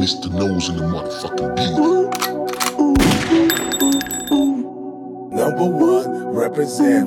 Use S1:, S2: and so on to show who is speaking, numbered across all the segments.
S1: Mr. Nose in the motherfucking beat.
S2: Number one, represent.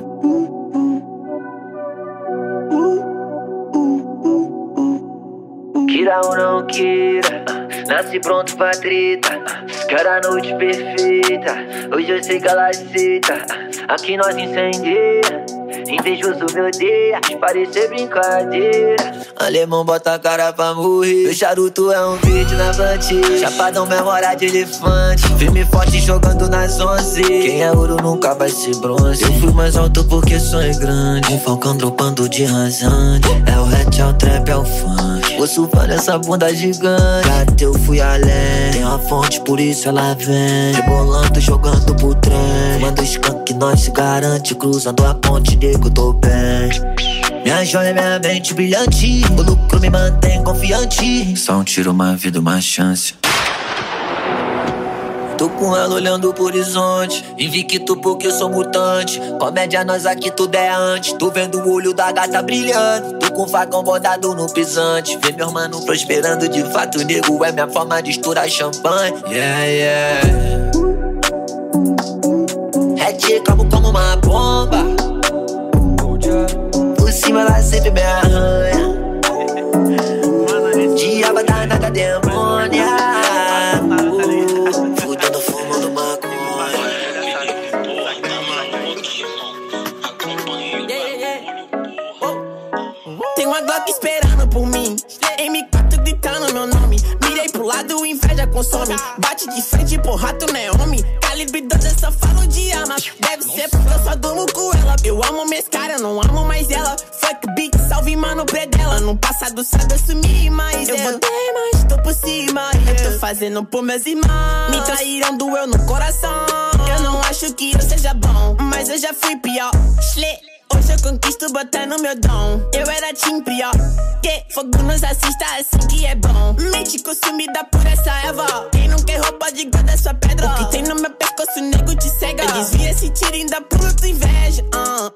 S3: Queira ou não queira, nasce pronto pra treta. Quero a noite perfeita, hoje eu sei que ela aceita. Aqui nós incendeia, invejoso me odeia, parecer brincadeira. Alemão bota a cara pra morrer. Meu charuto é um vídeo na plantilla. Chapadão memória de elefante. Firme forte jogando nas onze. Quem é ouro nunca vai ser bronze. Eu fui mais alto porque sonho grande. Um falcão dropando de rasante. É o hatch, é o trap, é o funk. Vou surfar nessa bunda gigante. Até eu fui além. Tem uma fonte, por isso ela vem. Rebolando, jogando pro trem. Manda skunk, nós se garante. Cruzando a ponte, nego, tô bem. Minha joia, minha mente brilhante. O lucro me mantém confiante. Só um tiro, uma vida, uma chance. Tô com ela olhando pro horizonte. Invicto porque eu sou mutante. Comédia, nós aqui tudo é antes. Tô vendo o olho da gata brilhando. Tô com facão bordado no pisante. Vê meu mano prosperando de fato. Nego é minha forma de estourar champanhe. Yeah, yeah. Cima ela sempre me arranha. Diaba danada demônia. Fudendo, fumando maconha.
S4: Tem uma Glock esperando por mim. M4 gritando meu nome. Mirei pro lado, inveja consome. Bate de frente, porra, tu não é homem. Calibre 12, eu só falo de arma. Deve ser porque eu só durmo com ela. Eu amo minhas caras, não amo mais ela. Salve mano predela. No passado sabe assumir mais. Eu botei, mas tô por cima. Eu tô fazendo por meus irmãos. Me traíram, doeu no coração. Eu não acho que eu seja bom, mas eu já fui pior. Schlê. Hoje eu conquisto botando meu dom. Eu era tim pior. Que fogo nos assista assim que é bom. Mente consumida por essa erva. Quem não quer roupa de guarda é sua pedra. O que tem no meu pescoço, nego te cega. Desvia esse tiro ainda por inveja. Ah,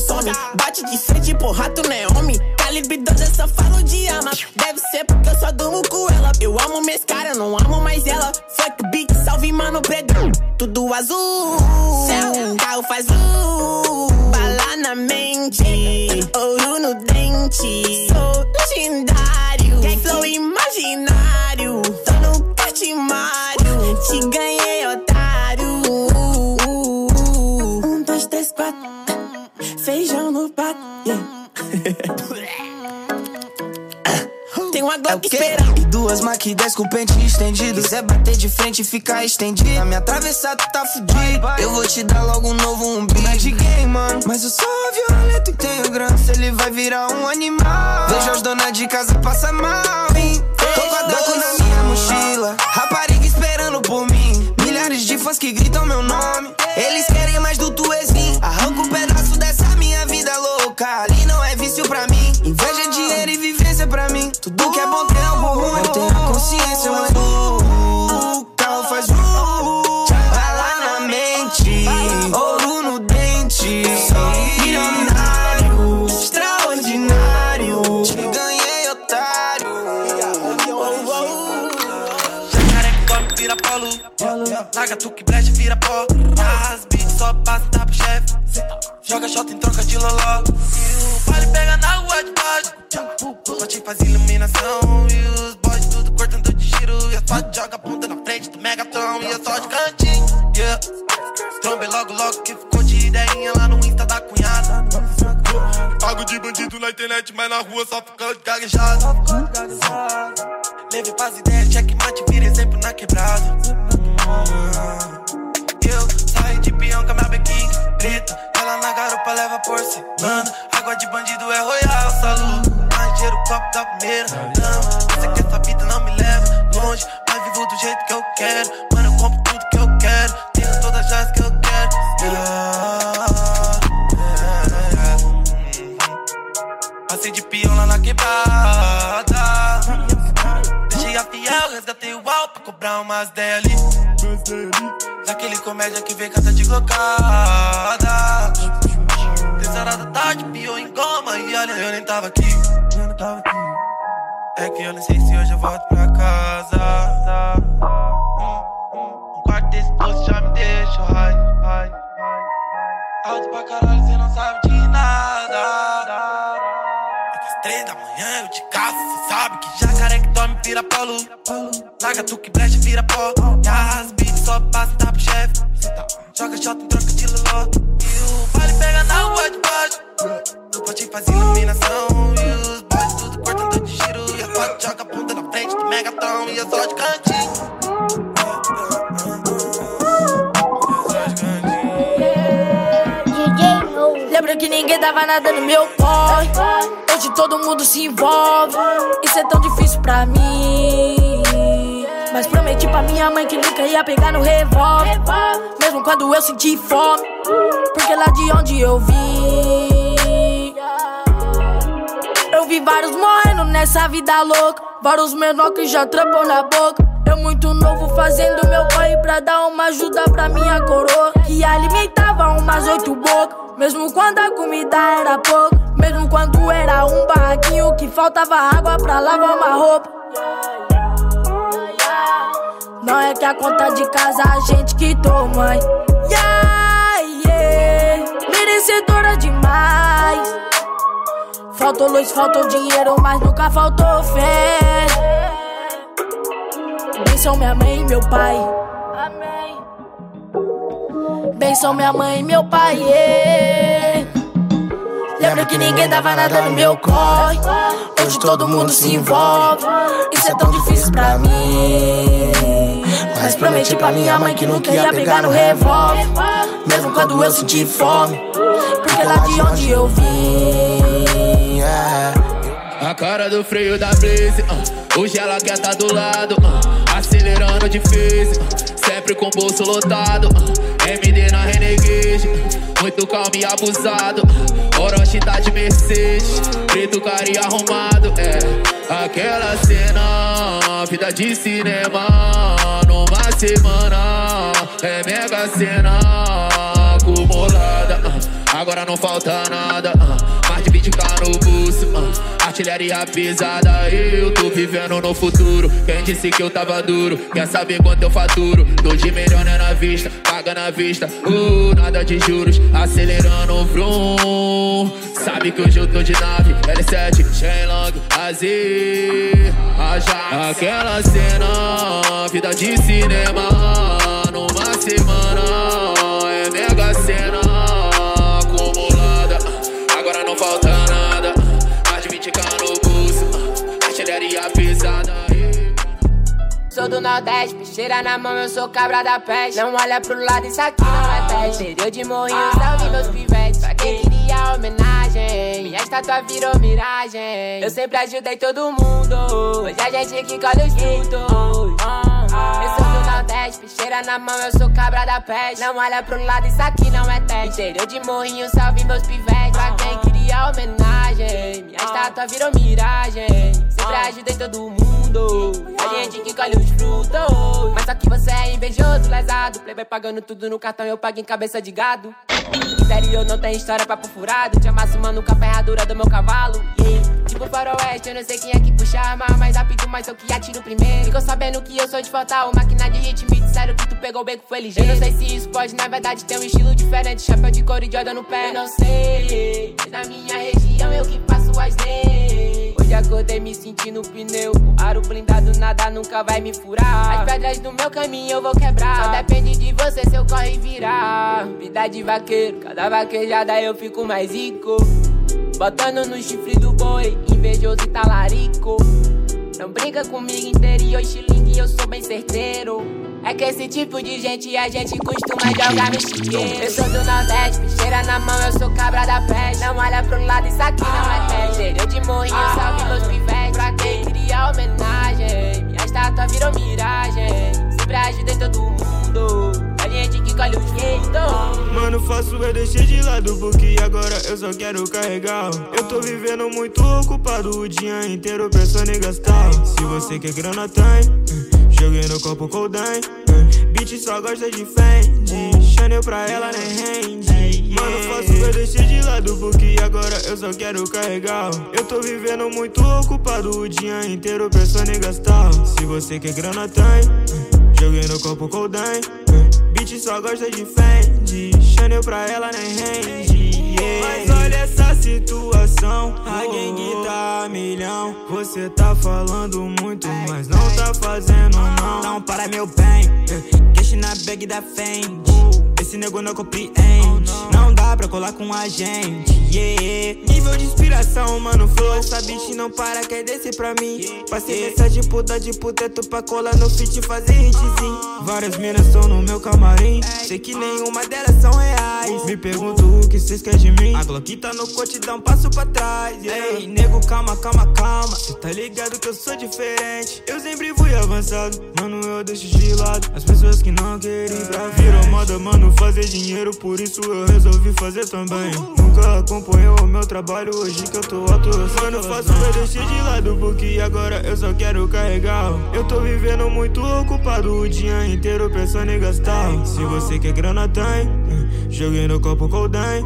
S4: consome. Bate de frente, porra, tu não é homem. 12, eu só falo de arma. Deve ser porque eu só durmo com ela. Eu amo minhas caras, não amo mais ela. Fuck beat, salve mano predão. Tudo azul. Céu, carro faz luz. Bala na mente. Ouro no dente. Sou legendário. Glock esperando.
S5: E duas Mac 10 com pente estendido. Quiser bater de frente e ficar estendido. Na minha atravessada tá fudido. Eu vou te dar logo um novo umbigo. Não é de game, mano. Mas eu sou violento e tenho grana. Se ele vai virar um animal. Vejo as donas de casa passar mal. hein? Tô com a Draco na minha mochila. Rapariga esperando por mim. Milhares de fãs que gritam meu nome.
S6: Vira pó. Só passa, pro chefe. Joga shot em troca de loló. E o baile pega na rua de baixo. Bote faz iluminação. E os boys tudo cortando de giro. E as fotos joga a na frente do Megatron. E eu só de cantinho. Yeah. Trombei logo, logo que ficou de ideinha lá no Insta da cunhada. Pago de bandido na internet, mas na rua só ficando gaguejado. Leve pras ideias, checkmate, garupa leva por semana. Água de bandido é royal, saludo. Mais dinheiro, copo da primeira dama. Você que essa vida não me leva longe, mas vivo do jeito que eu quero. Mano, eu compro tudo que eu quero. Tenho todas as joias que eu quero. Yeah. Passei de peão lá na quebrada. Deixei a fiel, resgatei o alto pra cobrar umas 10 ali. Daquele comédia que vem canta de glocada. Três horas da tarde, pior em coma. E olha, eu nem tava aqui. Eu tava aqui. É que eu nem sei se hoje eu volto pra casa. Um quarto desse doce já me deixa high. Alto pra caralho, cê não sabe de nada. É que às três da manhã eu te caço, cê sabe que jacaré que dorme vira polo. Larga tu que brecha, vira pó. E as beats só passa, tá pro chefe. Joga shot troca de loló. E o vale pega na rua de baixo. No pote faz iluminação. E os boys tudo cortando de giro. E as bots joga a ponta na frente do Megatron. E eu só de cantinho.
S7: Lembra que ninguém dava nada no meu corre. Hoje todo mundo se envolve. Isso é tão difícil pra mim. Mas prometi pra minha mãe que nunca ia pegar no revólver. Mesmo quando eu senti fome. Porque lá de onde eu vim. Eu vi vários morrendo nessa vida louca. Vários menor que já trampam na boca. Eu muito novo fazendo meu pai pra dar uma ajuda pra minha coroa. Que alimentava umas oito bocas. Mesmo quando a comida era pouca. Mesmo quando era um barraquinho que faltava água pra lavar uma roupa. Não é que a conta de casa a gente quitou, mãe. Yeah, yeah. Merecedora demais. Faltou luz, faltou dinheiro, mas nunca faltou fé. Benção minha mãe e meu pai. Amém. Benção minha mãe e meu pai. Yeah. Lembra que ninguém dava nada no meu corre. Hoje todo mundo se envolve. Isso é tão difícil pra mim. Mas prometi pra minha mãe que nunca ia pegar no revólver. Mesmo quando eu senti fome. Porque lá de onde eu vim. yeah.
S8: A cara do freio da Blaze, ah. hoje ela quer tá do lado, ah. acelerando difícil, ah. sempre com o bolso lotado. ah. MD na Renegade, muito calmo e abusado. ah. Orochi tá de Mercedes, preto cara e arrumado. É aquela cena, vida de cinema, semana, é mega cena acumulada. ah. Agora não falta nada, ah. mais de 20k no bolso. ah. Artilharia pesada, eu tô vivendo no futuro. Quem disse que eu tava duro? Quer saber quanto eu faturo? Tô de melhor né, na vista, paga na vista. Uh, nada de juros, acelerando o vrum. Sabe que hoje eu tô de nave, L7, Shenlong, Ajax. Aquela cena, vida de cinema, numa semana, é mega cena acumulada. Agora não falta nada, mais de 20k no artilharia pesada.
S9: Sou do Nordeste, picheira na mão, eu sou cabra da peste. Não olha pro lado, isso aqui não é teste. Interior de morrinho, salve meus pivetes. Pra quem queria homenagem, minha estátua virou miragem. Eu sempre ajudei todo mundo, hoje a gente que colhe os frutos. Ah, Eu sou do Nordeste, picheira na mão, eu sou cabra da peste. Não olha pro lado, isso aqui não é teste. Interior de morrinho, salve meus pivetes. Pra quem queria homenagem, minha estátua virou miragem. Sempre ajudei todo mundo, a gente que colhe os frutos. Mas só que você é invejoso, lesado. Playboy pagando tudo no cartão, eu pago em cabeça de gado. Interior não tem história pra furado. Te amasso, mano, com a ferradura do meu cavalo. Yeah. Tipo faroeste, eu não sei quem é que puxa arma mais rápido, mas eu que atiro primeiro. Ficou sabendo que eu sou de fatal, máquina de hit, me disseram que tu pegou o beco, foi ligeiro. Eu não sei se isso pode, na verdade, ter um estilo diferente. Chapéu de couro e Jordan no pé. Eu não sei, na minha região eu que faço as leis. Hoje acordei me sentindo pneu. O aro blindado, nada nunca vai me furar. As pedras do meu caminho eu vou quebrar. Só depende de você se eu corre e virar. Vida de vaqueiro, cada vaquejada eu fico mais rico. Botando no chifre do boi, invejoso e talarico. Não brinca comigo, interior estilingue, eu sou bem certeiro. É que esse tipo de gente a gente costuma jogar no chiqueiro. Eu sou do Nordeste, picheira na mão, eu sou cabra da peste. Não olha pro lado, isso aqui não é teste. Interior de morrinho, salve meus pivetes. Pra quem queria homenagem, minha estátua virou miragem.
S10: Faço eu deixei de lado porque agora eu só quero carregar. Eu tô vivendo muito ocupado o dia inteiro pensando em gastar. Se você quer grana, tem. Joguei no copo coldem.
S11: Bitch só gosta de Fendi. Chanel pra ela nem rende. Mano, faço eu deixei de lado porque agora eu só quero carregar. Eu tô vivendo muito ocupado o dia inteiro pensando em gastar. Se você quer grana, tem. Joguei no copo coldem. Bitch só gosta de Fendi. Chanel pra ela nem rende. Yeah. Mas olha essa situação. A gangue tá a milhão. Você tá falando muito, mas não tá fazendo não.
S12: Não para meu bem. Cash na bag da Fendi. Esse nego não compreende. Não pra colar com a gente. Yeah. Nível de inspiração, mano. Flow, essa bitch não para, quer descer pra mim. Passei mensagem puta de puteto pra colar no fit e fazer hitzinho. Várias minas estão no meu camarim. Sei que nenhuma delas são reais. Me pergunto o que cês querem de mim. A Glock tá no cote, dá um passo pra trás. Ei, nego, calma, calma, calma. Cê tá ligado que eu sou diferente. Eu sempre fui avançado. Mano, eu deixo de lado as pessoas que não querem pra Virou moda, mano, fazer dinheiro. Por isso eu resolvi fazer também. Nunca acompanhou o meu trabalho. Hoje que eu tô eu Mano, faço eu deixei de lado. Porque agora eu só quero carregar. Eu tô vivendo muito ocupado o dia inteiro pensando em gastar. Se você quer grana, tem. Joguei no copo coldem.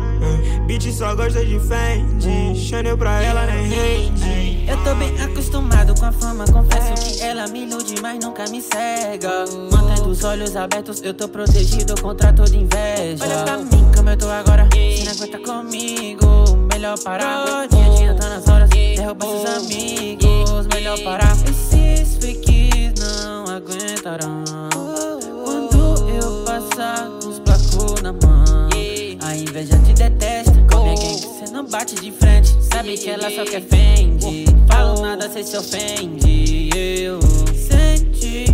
S12: Bitch só gosta de Fendi. Chanel pra ela nem rende.
S13: Eu tô bem acostumado com a fama, confesso que ela me ilude, mas nunca me cega. Mantendo os olhos abertos, eu tô protegido contra toda inveja. Olha pra mim como eu tô agora, se não aguenta comigo, melhor parar. Dia a dia tá nas horas, derrubar seus amigos, melhor parar. Esses fakes não aguentarão. Quando eu passar com os placos na mão, a inveja te detesta. Não bate de frente. Sabe que ela só quer fende. Falo nada, cê se ofende. Eu sente.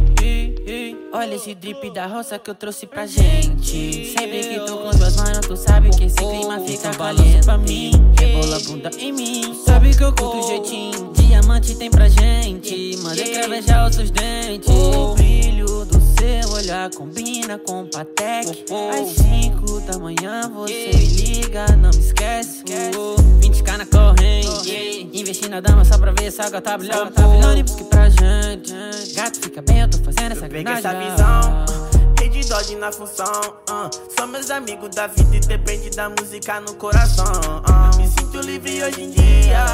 S13: Olha esse drip da roça que eu trouxe pra gente. Sempre que tô com duas manos, tu sabe que esse clima fica caliente pra mim. Rebola a bunda em mim. Sabe que eu curto o jeitinho. Diamante tem pra gente. Manda cravejar os seus dentes. O brilho do seu olhar combina com Patek. Às 5 da manhã você me liga, não me esquece. 20k na corrente. Investi na dama só pra ver essa gata brilhando. Tá brilhando e busque pra gente. Gato fica bem, eu tô fazendo essa
S4: Peguei essa visão. Dodge na função, uh. São meus amigos da vida e depende da música no coração. uh. Me sinto livre hoje em dia.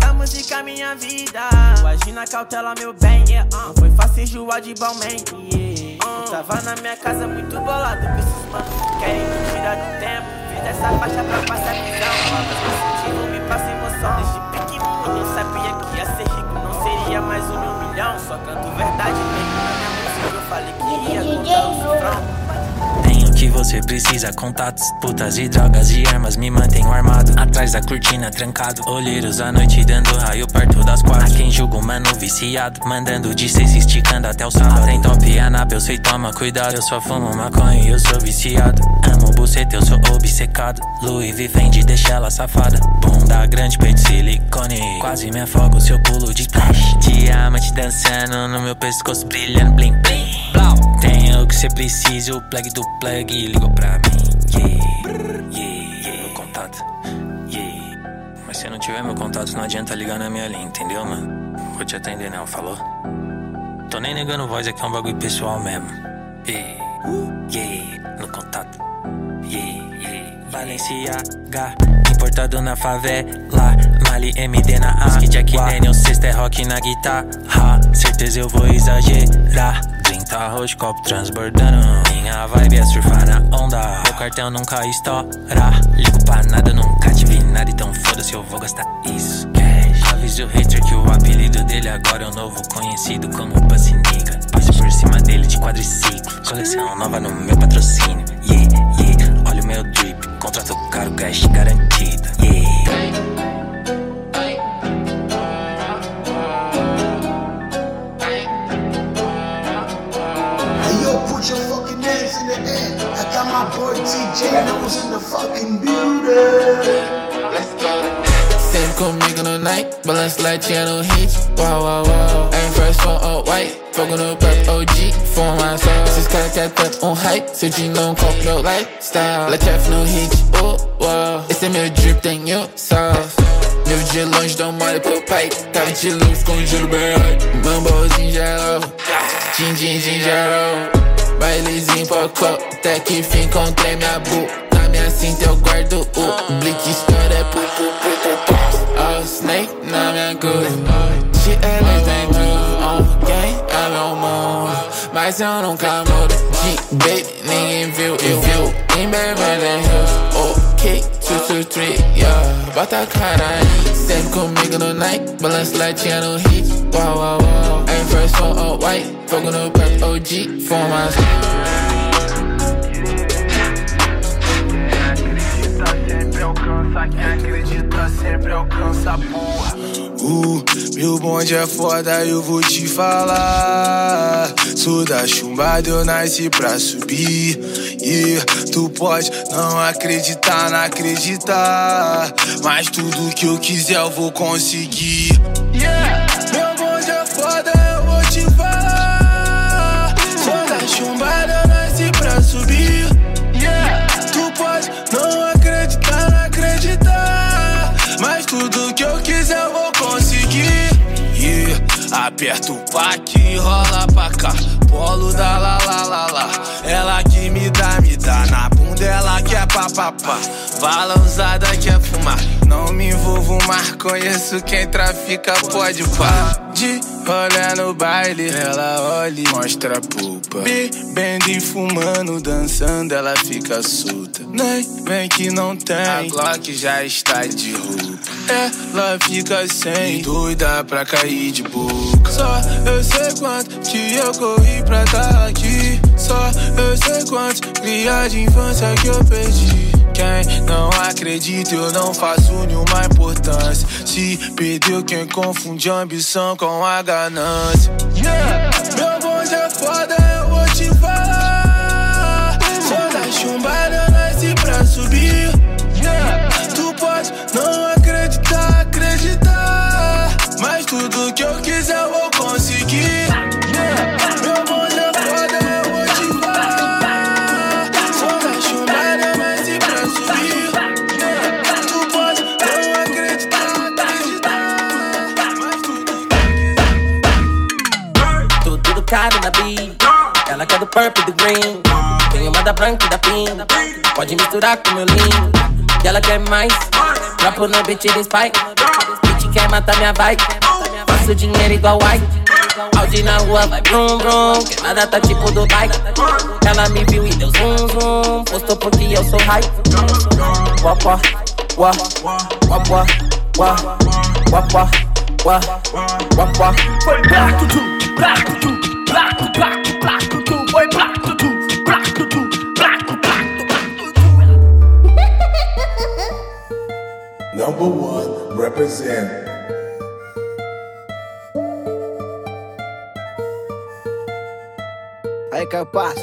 S4: Da música minha vida. Tu agi na cautela, meu bem. yeah, uh. Não foi fácil enjoar de Balmain. Yeah. Uh. Eu tava na minha casa muito bolado com esses manos que querem me tirar do tempo. Fiz essa faixa pra passar visão. Palavras positivas me passam emoção. Desde pequenininho eu sabia que ia ser rico. Não seria mais um milhão. Só canto verdade mesmo. Eu falei que contar cifrão.
S14: Tenho que você precisa, contatos, putas e drogas e armas, me mantenho armado. Atrás da cortina, trancado. Olheiros à noite dando raio perto das quatro. A quem julga, mano, viciado. Mandando de seis, esticando até o sábado. Tem top anap, eu sei, toma cuidado. Eu só fumo maconha e eu sou viciado. Amo buceta, eu sou obcecado. Louis V Fendi, deixa ela safada. Bunda grande, peito silicone. Quase me afogo se eu pulo de flash. Diamante dançando no meu pescoço, brilhando, bling, bling. Blau. Tenho o que cê precisa, o plug do plug ligou pra mim. Yeah, yeah, yeah. Meu contato, yeah. Mas se não tiver meu contato, não adianta ligar na minha linha, entendeu, mano? Vou te atender, não, falou? Tô nem negando voz, aqui é um bagulho pessoal mesmo. Yeah, yeah, no contato. Yeah, yeah. Valenciaga, importado na favela. Mali MD na A. Ski Jack Daniel, sexta é rock na guitarra. Certeza eu vou exagerar. 30 roxo, copo transbordando. Minha vibe é surfar na onda. Meu cartel nunca estoura. Ligo pra nada, nunca tive nada. Então foda-se, eu vou gastar isso. Cash. Avisa o hater que o apelido dele agora é o novo conhecido como Bassiniga. Passe por cima dele de quadriciclo. Coleção nova no meu patrocínio. Yeah, yeah. Olha o meu drip. Contrato caro, cash garantido. Yeah.
S15: boy TJ, that in the fucking building.
S16: Same nigga tonight, channel H. Wow, wow, wow. I ain't fresh for a white. Fucking up rap OG for my soul. Six cat cat that on hype. So you know, cop no lifestyle. Like trap no hitch. Oh, wow. It's a mere drip thing, yo, sauce. Meu dia longe não mole pro pai. Tava de luz com juro berrado. Mambozinho geral. Din, din, din geral. Bailezinho pra copo. Até que fim encontrei minha bu. Na minha cinta eu guardo o Blick Store é. Oh, Snake na minha good. She elas dentro, oh, quem é meu mundo? Mas eu nunca mudo. G, baby, ninguém viu, eu viu. Em Beverly Hills, ok, 2, 2, 3, yeah. Bota a cara aí, sempre comigo no night. Balance latinha no hit, wow, wow, wow. Aim first for all white, fogo no pé, OG, formas.
S17: Alcança, quem acredita sempre alcança, porra.
S2: Uh, meu bonde é foda, eu vou te falar. Sou da chumbada, eu nasci pra subir. E tu pode não acreditar, não acreditar. Mas tudo que eu quiser eu vou conseguir. Yeah, aperta o pack e rola pra cá. Polo da la la la la. Ela que me dá, me dá na bunda, ela quer papapá. Bala usada quer fumar. Não me envolvo mais, conheço quem trafica, pode pá. De rolé no baile, ela olha e mostra a polpa. Bebendo e fumando, dançando, ela fica solta. Nem vem que não tem, a Glock já está de roupa. Ela fica sem, doida pra cair de boca. Só eu sei quanto que eu corri pra tá aqui. Só eu sei quantos cria de infância que eu perdi. Quem não acredita, eu não faço nenhuma importância. Se perdeu quem confunde ambição com a ganância. Yeah, meu bonde é foda,
S18: Do do green. Tem uma da branca e da pink. Pode misturar com meu lean. E ela quer mais. Dropo no beat de spike. Beat quer matar minha vibe. Faço dinheiro igual white. Audi na rua vai brum brum. Queimada tá tipo do bike. Ela me viu e deu zoom zoom. Postou porque eu sou hype. Wah wah wah wah wah wah wah wah wah wah wah.
S17: Foi black tutu, black tutu, black black
S1: Number one, represent.
S19: Aí, Campasso.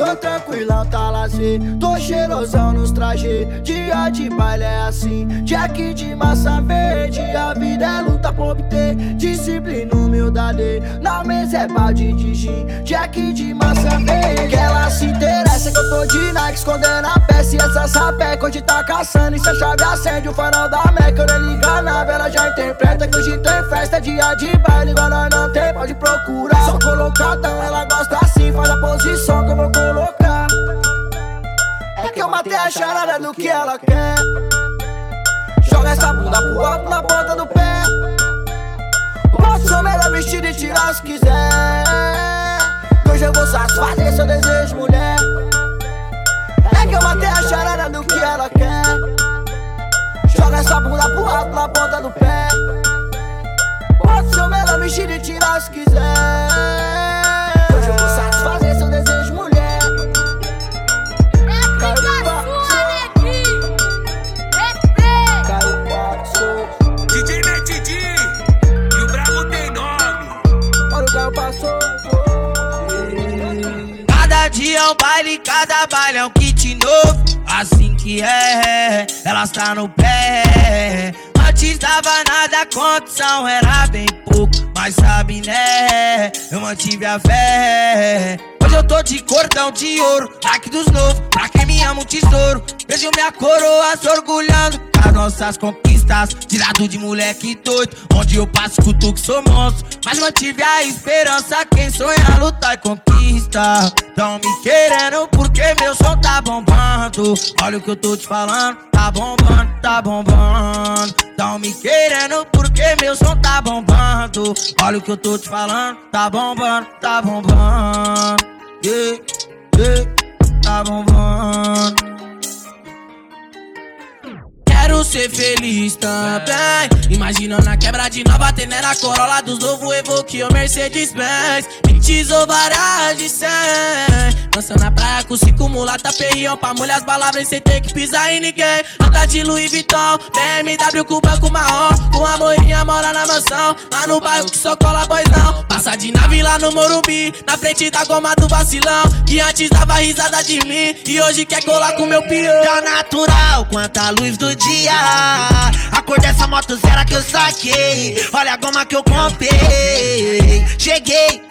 S19: Tô tranquilão, tá lazer. Tô cheirosão nos trajes. Dia de baile é assim. Jack de massa verde. A vida é luta pra obter. Disciplina, humildade. Na mesa é balde de gin. Jack de massa verde. Que ela se interessa que eu tô de Nike. Escondendo a peça e essa sapeca. Hoje tá caçando. E se a chave acende o farol da Meca. Eu nem liga na vela, já interpreta. Que hoje tem festa. Dia de baile. Igual nós não tem, pode procurar. Só colocadão, ela gosta assim. Faz a posição que eu vou colocar. É que eu matei a charada do que ela quer. Joga essa bunda pro alto na ponta do pé. Posso melhor vestido e tirar se quiser. Hoje eu vou satisfazer seu desejo, mulher. É que eu matei a charada do que ela quer. Joga essa bunda pro alto na ponta do pé. Posso melhor vestido e tirar se quiser.
S17: O
S19: carro passou.
S5: Cada dia é um baile, cada baile é um kit novo. Assim que é, elas tá no pé. Antes dava nada, a condição era bem pouco. Mas sabe, né? Eu mantive a fé. Hoje eu tô
S20: de cordão de ouro, Nike dos novos, pra quem me ama um tesouro. Vejo minha coroa se orgulhando as nossas conquistas. Tirado de moleque doido, onde eu passo que sou monstro. Mas mantive a esperança, quem sonha luta e conquista. Tão me querendo porque meu som tá bombando. Olha o que eu tô te falando, tá bombando, tá bombando. Tão me querendo porque meu som tá bombando. Olha o que eu tô te falando, tá bombando, tá bombando. Yeah, yeah, tá bombando quero ser feliz também. Imaginando a quebra de nova, tendo na Corolla dos novo Evoque ou Mercedes-Benz. Me varas de 100. Dançando na praia com cinco mulata, perrião pra molhar as palavras sem ter que pisar em ninguém. Anda de Louis Vuitton, BMW com banco marrom. Com a moinha mora na mansão. Lá no bairro que só cola boizão. Passa de nave lá no Morumbi, na frente da goma do vacilão. Que antes dava risada de mim e hoje quer colar com meu pior.
S21: Tá natural quanta luz do dia dia. A cor dessa moto zero que eu saquei. Olha a goma que eu comprei. Cheguei.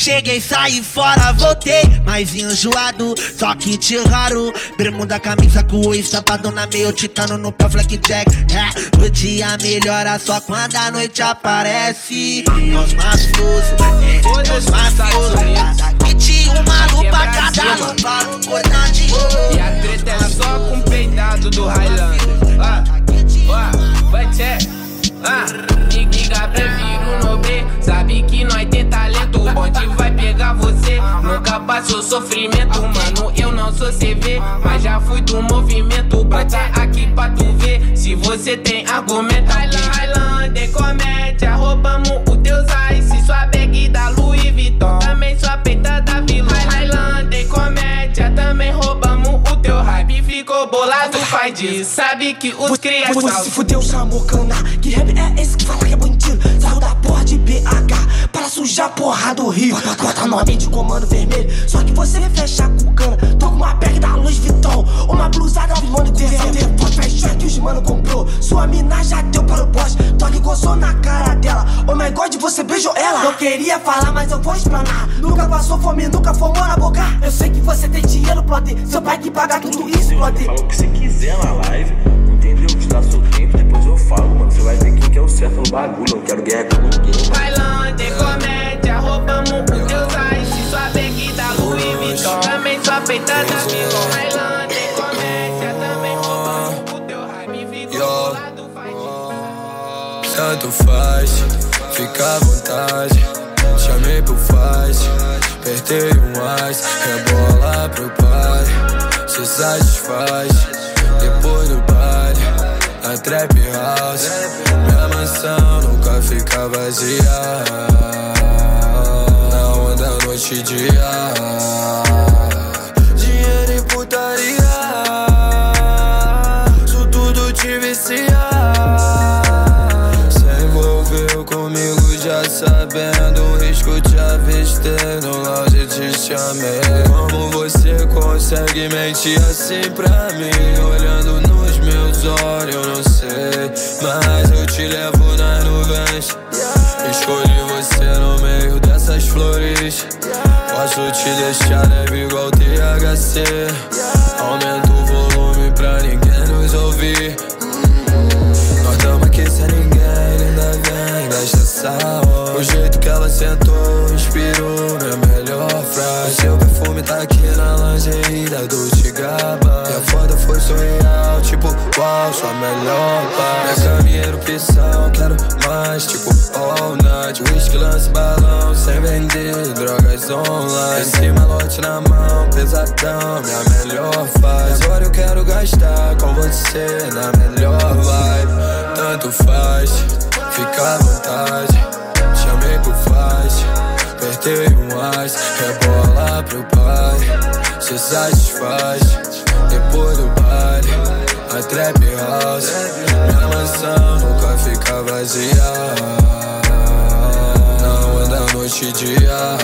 S21: Cheguei, saí fora, voltei, mais enjoado, só que te raro. Bermuda, camisa com o estapadona meio titano no pé, jack. É, o dia melhora só quando a noite aparece. Nós mafiosos, é, nós mafiosos. Cada kit, uma lupa, cada lupa, cor de ouro.
S22: E a treta é só com peidado do Highlander. Ah, ah, vai tchê. Ah, Giga prefiro nobre. Sabe que nós tem talento. O bonde vai pegar você. Nunca passou sofrimento, mano. Eu não sou CV, mas já fui do movimento. Bota aqui pra tu ver. Se você tem argumento. Highlander, comédia. Roubamos o teus ice. Sua bag da Louis Vuitton. Também sua peita da Vila. Highlander, comédia. Também roubamos o teu hype. Ficou bolado, faz disso. Sabe que os crias
S19: Você se fudeu, chamou cana. Que rap A porra do Rio. Bota nome de comando vermelho. Só que você fecha com cana. Tô com uma bag da Louis Vuitton. Uma blusada de governo. Pode fechar que os mano comprou. Sua mina já deu para o boss. Toque gozou na cara dela. Oh my god, você beijou ela. Não queria falar, mas eu vou explanar. Nunca passou fome, nunca fomou na boca. Eu sei que você tem dinheiro, plot. Seu pai que paga tudo isso, plot.
S23: Fala o que você quiser na live. Entendeu? Te dá eu falo, mano. Você vai ver quem que é o certo no bagulho. Não quero guerra com ninguém.
S22: Bailando, comédia, roubamos o teu ice. Sua bag da Louis Vuitton. Também sua peita da Milon. Bailando, comédia, também roubamos o teu hype. Ficou do lado, faz
S24: Tanto faz, fica à vontade. Chamei pro faz, apertei um ice. Rebola pro pai, se satisfaz. Na trap house. Minha mansão nunca fica vazia. Na onda, noite e dia. Dinheiro e putaria. Isso tudo te vicia. Se envolveu comigo já sabendo o risco te avistei no lounge te chamei. Como você consegue mentir assim pra mim? Olhando nos olhos, eu não sei. Mas eu te levo nas nuvens. Escolhi você no meio dessas flores. Posso te deixar leve igual THC. Aumenta o volume pra ninguém nos ouvir. Nós tamo aqui sem ninguém, ainda vem desta sala. O jeito que ela sentou inspirou minha melhor frase. Seu perfume tá aqui na lingerie da Dolce uau, sua melhor paz. Minha caminha erupção, quero mais, tipo, all night. Whisky, lance, balão, sem vender drogas online. Esse malote na mão, pesadão, minha melhor fase. Agora eu quero gastar com você na melhor vibe. Tanto faz, fica à vontade. Chamei pro faz, apertei um ice. Rebola pro pai, se satisfaz. Depois do baile, trap house. Minha mansão nunca fica vazia. Na onda, noite e dia.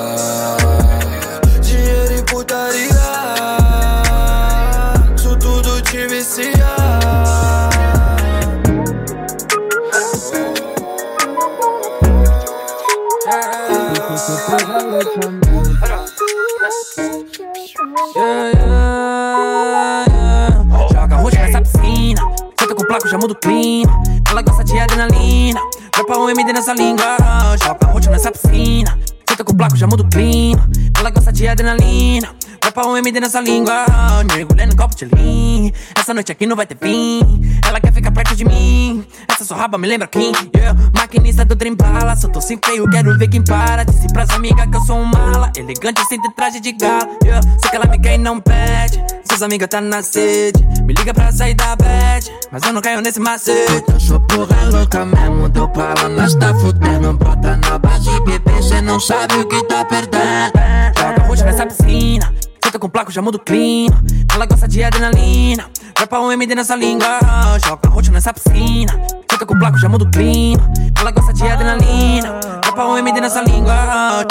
S18: Mudo clean. Ela gosta de adrenalina. Dropa um MD nessa língua. Joga roxo nessa piscina. Senta com o já mudo clean. Ela gosta de adrenalina. Dropa um MD nessa língua. Mergulhando em copo de lean. Essa noite aqui não vai ter fim. Ela quer ficar perto de mim. Essa sua raba me lembra quem? Yeah. Maquinista do trem bala. Eu tô sem freio, quero ver quem para. Disse pras amigas que eu sou um mala. Elegante sem ter traje de gala. Yeah. Sei que ela me quer e não pede. Seus amigos tá na sede. Me liga pra sair da bad. Mas eu não caio nesse macete.
S25: Eu sou porra louca mesmo, deu bala, nós tá fudendo. Bota na base, bebê, cê não sabe o que tá perdendo.
S18: Joga roxo nessa piscina. Senta com placo, já mudo clean. Ela gosta de adrenalina. Dropa um MD nessa língua. Joga roxo nessa piscina. Senta com placo, já mudo clean. Ela gosta de adrenalina. Dropa um MD nessa língua.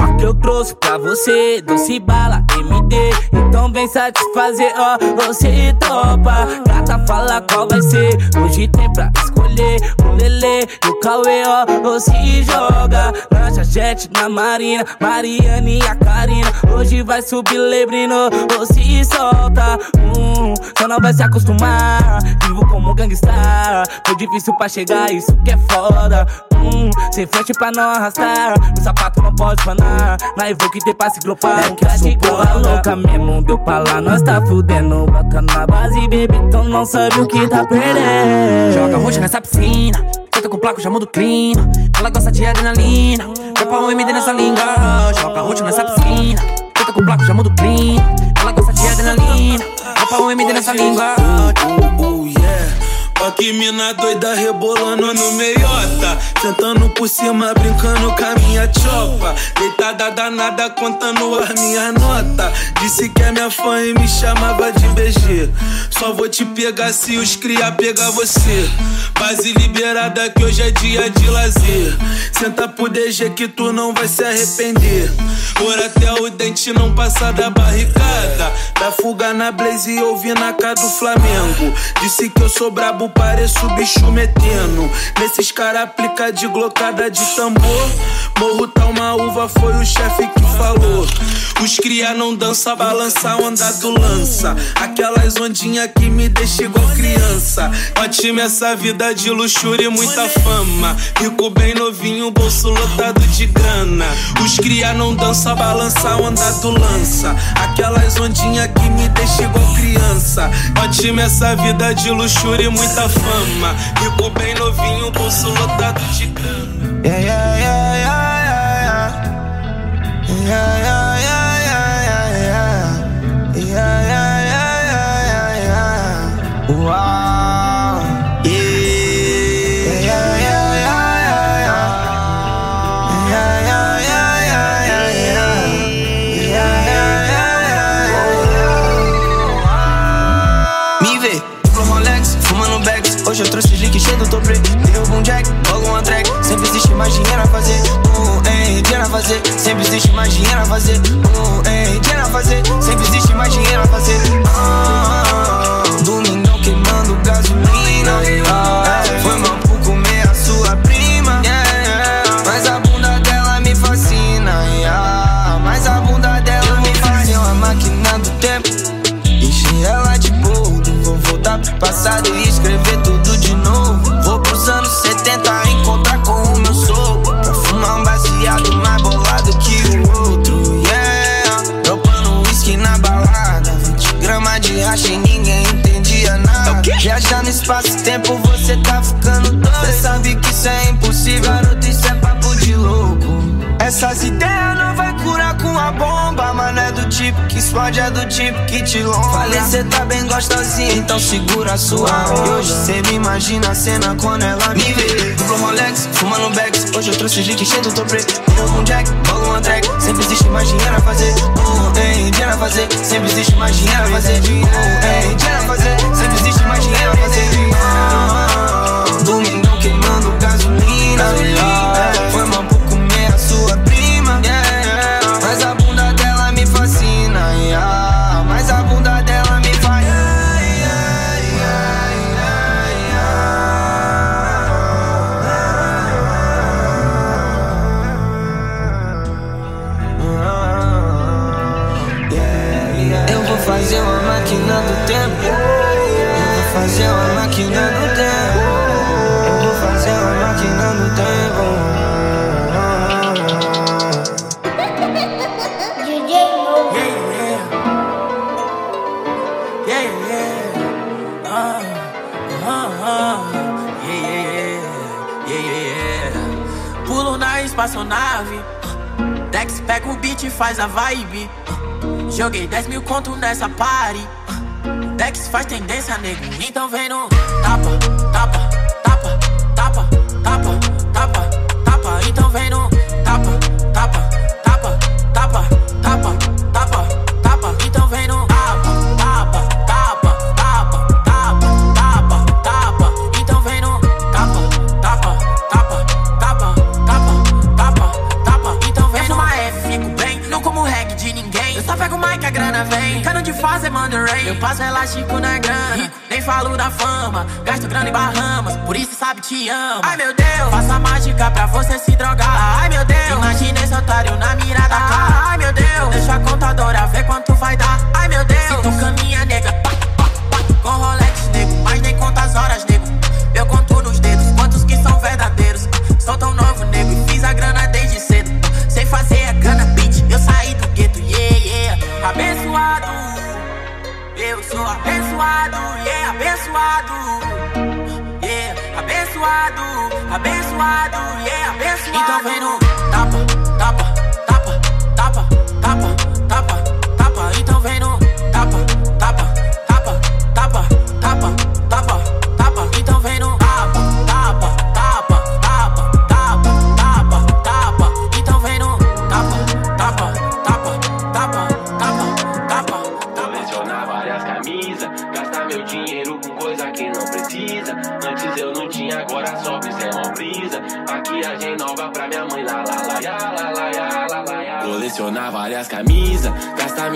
S26: Ó que eu trouxe pra você, doce bala MD Então vem satisfazer, ó, você topa. Gata fala qual vai ser, hoje tem pra escolher. O Lele e o Cauê, ó, você joga. Lancha jet na Marina, Mariane e a Karina. Hoje vai subir Lebrino, você solta. Hum, Só não vai se acostumar, vivo como gangstar Foi difícil pra chegar, isso que é foda. Hum, Sem frente pra não arrastar, o sapato não pode panar na Evo que tem passe global É que eu sou porra louca mesmo Deu pra lá, nós tá fudendo. Bota na base, bebê, então não sabe o que tá perdendo.
S18: Joga roxo nessa piscina Senta com placo, já mudo clean Ela gosta de adrenalina Dropa um MD nessa língua. Joga roxo nessa piscina Senta com placo, já mudo clean Ela gosta de adrenalina Dropa um MD nessa língua.
S2: Oh, yeah Ó que mina doida rebolando no meiota. Sentando por cima, brincando com a minha chopa. Deitada danada, contando as minhas notas Disse que é minha fã e me chamava de BG Só vou te pegar se os cria pegar você. Base liberada que hoje é dia de lazer. Senta pro DG que tu não vai se arrepender. Por até o dente não passar da barricada. Da fuga na Blaze e ouvir na cara do Flamengo. Disse que eu sou brabo pareço bicho metendo. Nesses cara aplica de glocada de tambor. Morro tá uma uva, foi o chefe que falou. Os cria não dança, balança onda do lança. Aquelas ondinhas que me deixa igual criança. Ótima essa vida de luxúria e muita fama. Rico bem novinho, bolso lotado de grana. Os cria não dança, balança onda do lança. Aquelas ondinhas que me deixa igual criança. Ótima essa vida de luxúria e muita fama. Rico bem novinho, bolso lotado de
S5: yeah, yeah, yeah, yeah, yeah. Yeah, yeah, yeah, fazer. Sempre existe mais dinheiro a fazer. Um, hein, dinheiro a fazer. Sempre existe mais dinheiro a fazer. Ah, No espaço-tempo, você tá ficando doido. Cê sabe que isso é impossível, garoto, isso é papo de louco. Essas ideias explode, é do tipo que te lomba. Falei, cê tá bem gostosinha, então segura a sua onda. E hoje cê me imagina a cena quando ela me vê. Duplo Rolex, fumando bags. Hoje eu trouxe gente cheio do toprê. Com jack, logo uma track. Sempre existe mais dinheiro a fazer. Uh, ei, dinheiro a fazer. Sempre existe mais dinheiro a fazer. Uh, ei, dinheiro a fazer. Sempre existe mais dinheiro a fazer. Ah, Domingão queimando gasolina. gasolina.
S18: Espaçonave. Dex pega o beat e faz a vibe. Joguei 10 mil conto nessa party. Dex faz tendência, nego. Então vem no tapa, sabe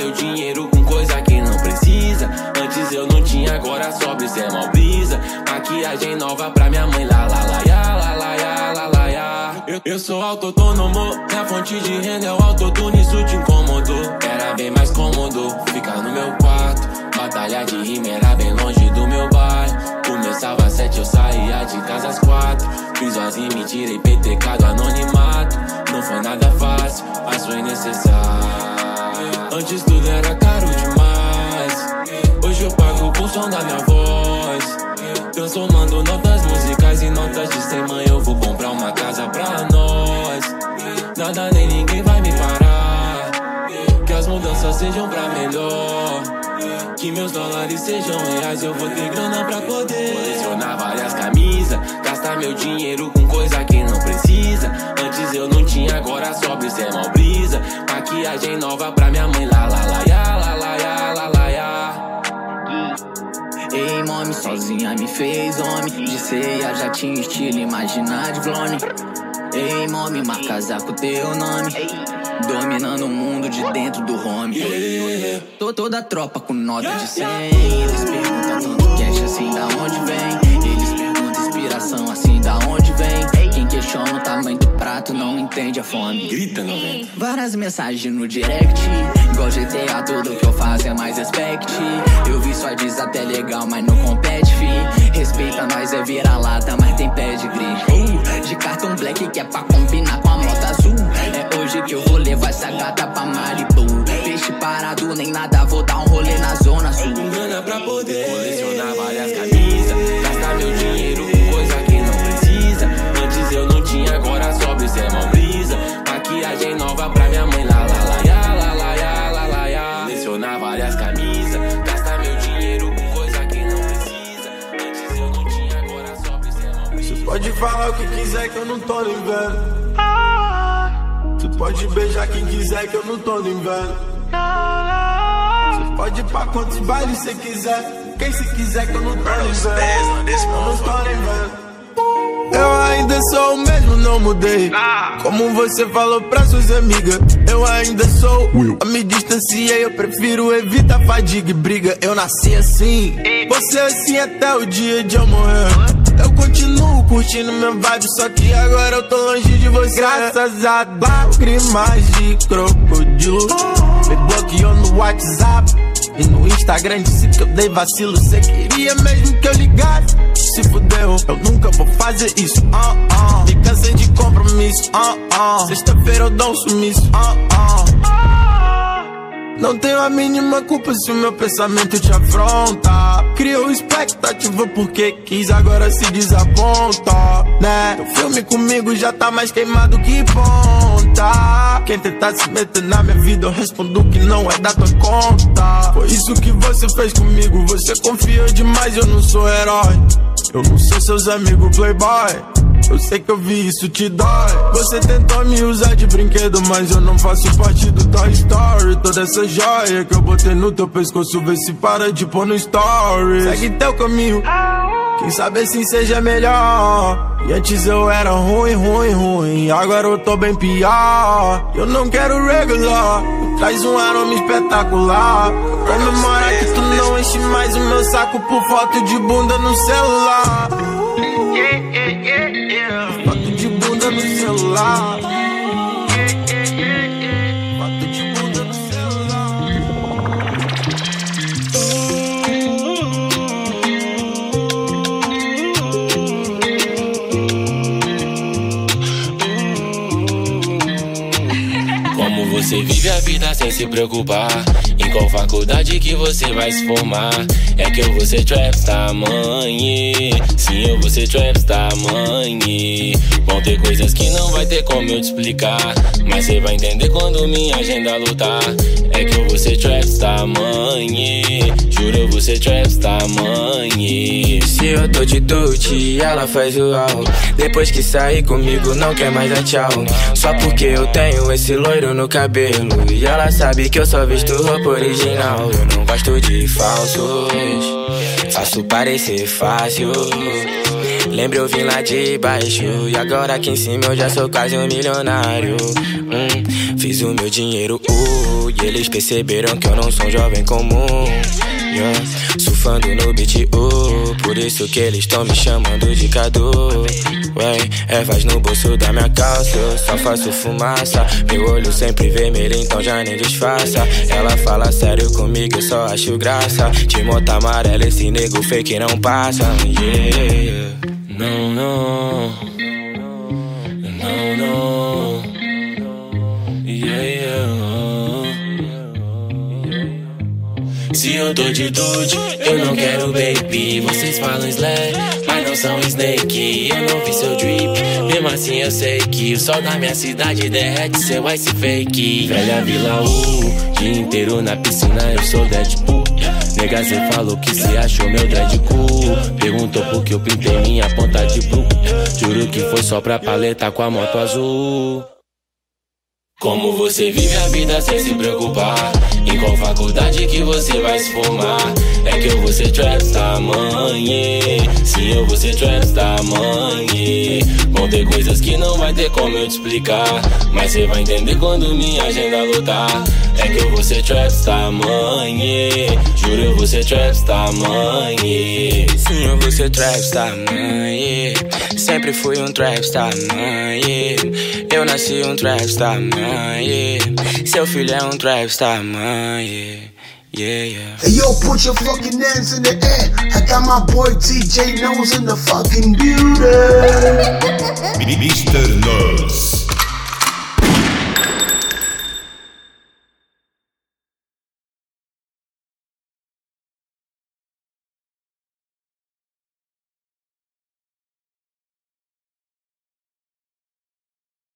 S18: meu
S8: dinheiro com coisa que não precisa. Antes eu não tinha, agora sobe, cê é mó brisa. Maquiagem nova pra minha mãe, lá lá lá ya, lá lá ya, lá lá ya. Eu, eu sou autônomo, minha fonte de renda é o autotune, isso te incomodou. Era bem mais cômodo ficar no meu quarto. Batalha de rima era bem longe do meu bairro. Começava às sete, eu saía de casa às quatro. Fiz as rimas e tirei PTK do anonimato. Não foi nada fácil, mas foi necessário. Antes tudo era caro demais. Hoje eu pago por som da minha voz. Transformando notas musicais em notas de 100 mãe. Eu vou comprar uma casa pra nós. Nada nem ninguém vai me parar. Que as mudanças sejam pra melhor. Que meus dólares sejam reais, eu vou ter grana pra poder colecionar várias camisas, gastar meu dinheiro com coisa que não precisa. Antes eu não tinha, agora sobe, cê é mó brisa. Maquiagem nova pra minha mãe, lá lá lá ya, lá lá ya, lá lá ya.
S25: Ei, mome, sozinha me fez homem. De ceia já tinha estilo, imaginar de clone. Ei, mome, marca com teu nome. Dominando o mundo de dentro do home. Tô toda a tropa com nota de 100. Eles perguntam tanto cash assim da onde vem. Eles perguntam inspiração assim da onde vem. Questiona o tamanho do prato não entende a fome.
S8: Grita, não vem.
S25: Várias mensagens no direct. Igual GTA, tudo que eu faço é mais respect. Eu vi sua diz até legal, mas não compete, fi. Respeita nós, é vira-lata, mas tem pedigree. Uh, de cartão black que é pra combinar com a moto azul. É hoje que eu vou levar essa gata pra Malibu. Peixe parado, nem nada, vou dar um rolê na zona sul.
S8: grana pra poder colecionar várias camisas, gastar meu dinheiro cê é mó brisa. Maquiagem nova pra minha mãe, lá lá lá ya, lá lá ya, lá lá ya. Colecionar várias camisas, gastar meu dinheiro com coisa que não precisa. Antes eu não tinha, agora sobe, cê é mó brisa.
S10: Você pode falar o que quiser que eu não tô no inverno. Você pode beijar quem quiser que eu não tô no inverno. Você pode ir pra quantos bailes você quiser. Quem se quiser que eu não tô no inverno. Eu não tô. Eu ainda sou o mesmo, não mudei. Como você falou pra suas amigas, eu ainda sou. Eu me distanciei, eu prefiro evitar fadiga e briga. Eu nasci assim, você assim até o dia de eu morrer. Eu continuo curtindo minha vibe, só que agora eu tô longe de você. Graças a lágrimas de crocodilo, me bloqueou no WhatsApp. E no Instagram disse que eu dei vacilo. Cê queria mesmo que eu ligasse? Se fudeu, eu nunca vou fazer isso. Uh -uh. Me cansei de compromisso. Uh -uh. Sexta-feira eu dou um sumiço. Uh -uh. Não tenho a mínima culpa se o meu pensamento te afronta. Criou expectativa porque quis, agora se desaponta, né? O filme comigo já tá mais queimado que ponta. Quem tentar se meter na minha vida, eu respondo que não é da tua conta. Foi isso que você fez comigo, você confia demais, eu não sou herói. Eu não sou seus amigos playboy. Eu sei que eu vi isso te dói. Você tentou me usar de brinquedo, mas eu não faço parte do Toy Story. Toda essa joia que eu botei no teu pescoço, vê se para de pôr no story. Segue teu caminho. Quem sabe assim seja melhor. E antes eu era ruim, ruim, ruim. Agora eu tô bem pior. Eu não quero regular. Traz um aroma espetacular. Comemora que tu não enche mais o meu saco por foto de bunda no celular. Foto de bunda no celular.
S27: Você vive a vida sem se preocupar qual faculdade que você vai se formar. É que eu vou ser trapstar, mãe. Sim, eu vou ser trapstar, mãe. Vão ter coisas que não vai ter como eu te explicar. Mas você vai entender quando minha agenda lutar É que eu vou ser trapstar, mãe. Juro, eu vou ser trapstar, mãe.
S28: Se eu tô de doute, ela faz o au. Depois que sair comigo não quer mais dar tchau. Só porque eu tenho esse loiro no cabelo. E ela sabe que eu só visto roupa original. Eu não gosto de falsos. Faço parecer fácil. Lembra eu vim lá de baixo. E agora aqui em cima eu já sou quase um milionário. Hum, Fiz o meu dinheiro, uh, E eles perceberam que eu não sou um jovem comum yeah. Surfando no beat, uh, Por isso que eles tão me chamando de Cadu. Ué, ervas no bolso da minha calça. Eu só faço fumaça Meu olho sempre vermelho, então já nem disfarça. Ela fala sério comigo, eu só acho graça. De moto amarela, esse nego fake não passa. Yeah.
S27: Não Não, Se eu tô de dude, eu não quero baby. Vocês falam slang, mas não são snake. Eu não vi seu drip, mesmo assim eu sei que O sol da minha cidade derrete seu ice fake. Velha Vila U, dia inteiro na piscina eu sou Deadpool. Nega, cê falou que cê achou meu dread cool. Perguntou por que eu pintei minha ponta de blue Juro que foi só pra paleta com a moto azul. Como você vive a vida sem se preocupar Em qual faculdade que você vai se formar. É que eu vou ser trapstar, mãe Sim, eu vou ser trapstar, mãe Vão ter coisas que não vai ter como eu te explicar. Mas você vai entender quando minha agenda lutar É que eu vou ser trapstar, mãe Juro, eu vou ser trapstar, mãe
S28: Sim, eu vou ser trapstar, mãe Sempre fui um trapstar, mãe Eu nasci um trapstar, mãe Seu filho é um trapstar, mãe Yeah, yeah.
S15: Hey yo, put your fucking hands in the air. I got my boy TJ Nose in the fucking building.
S1: Mr. Nose.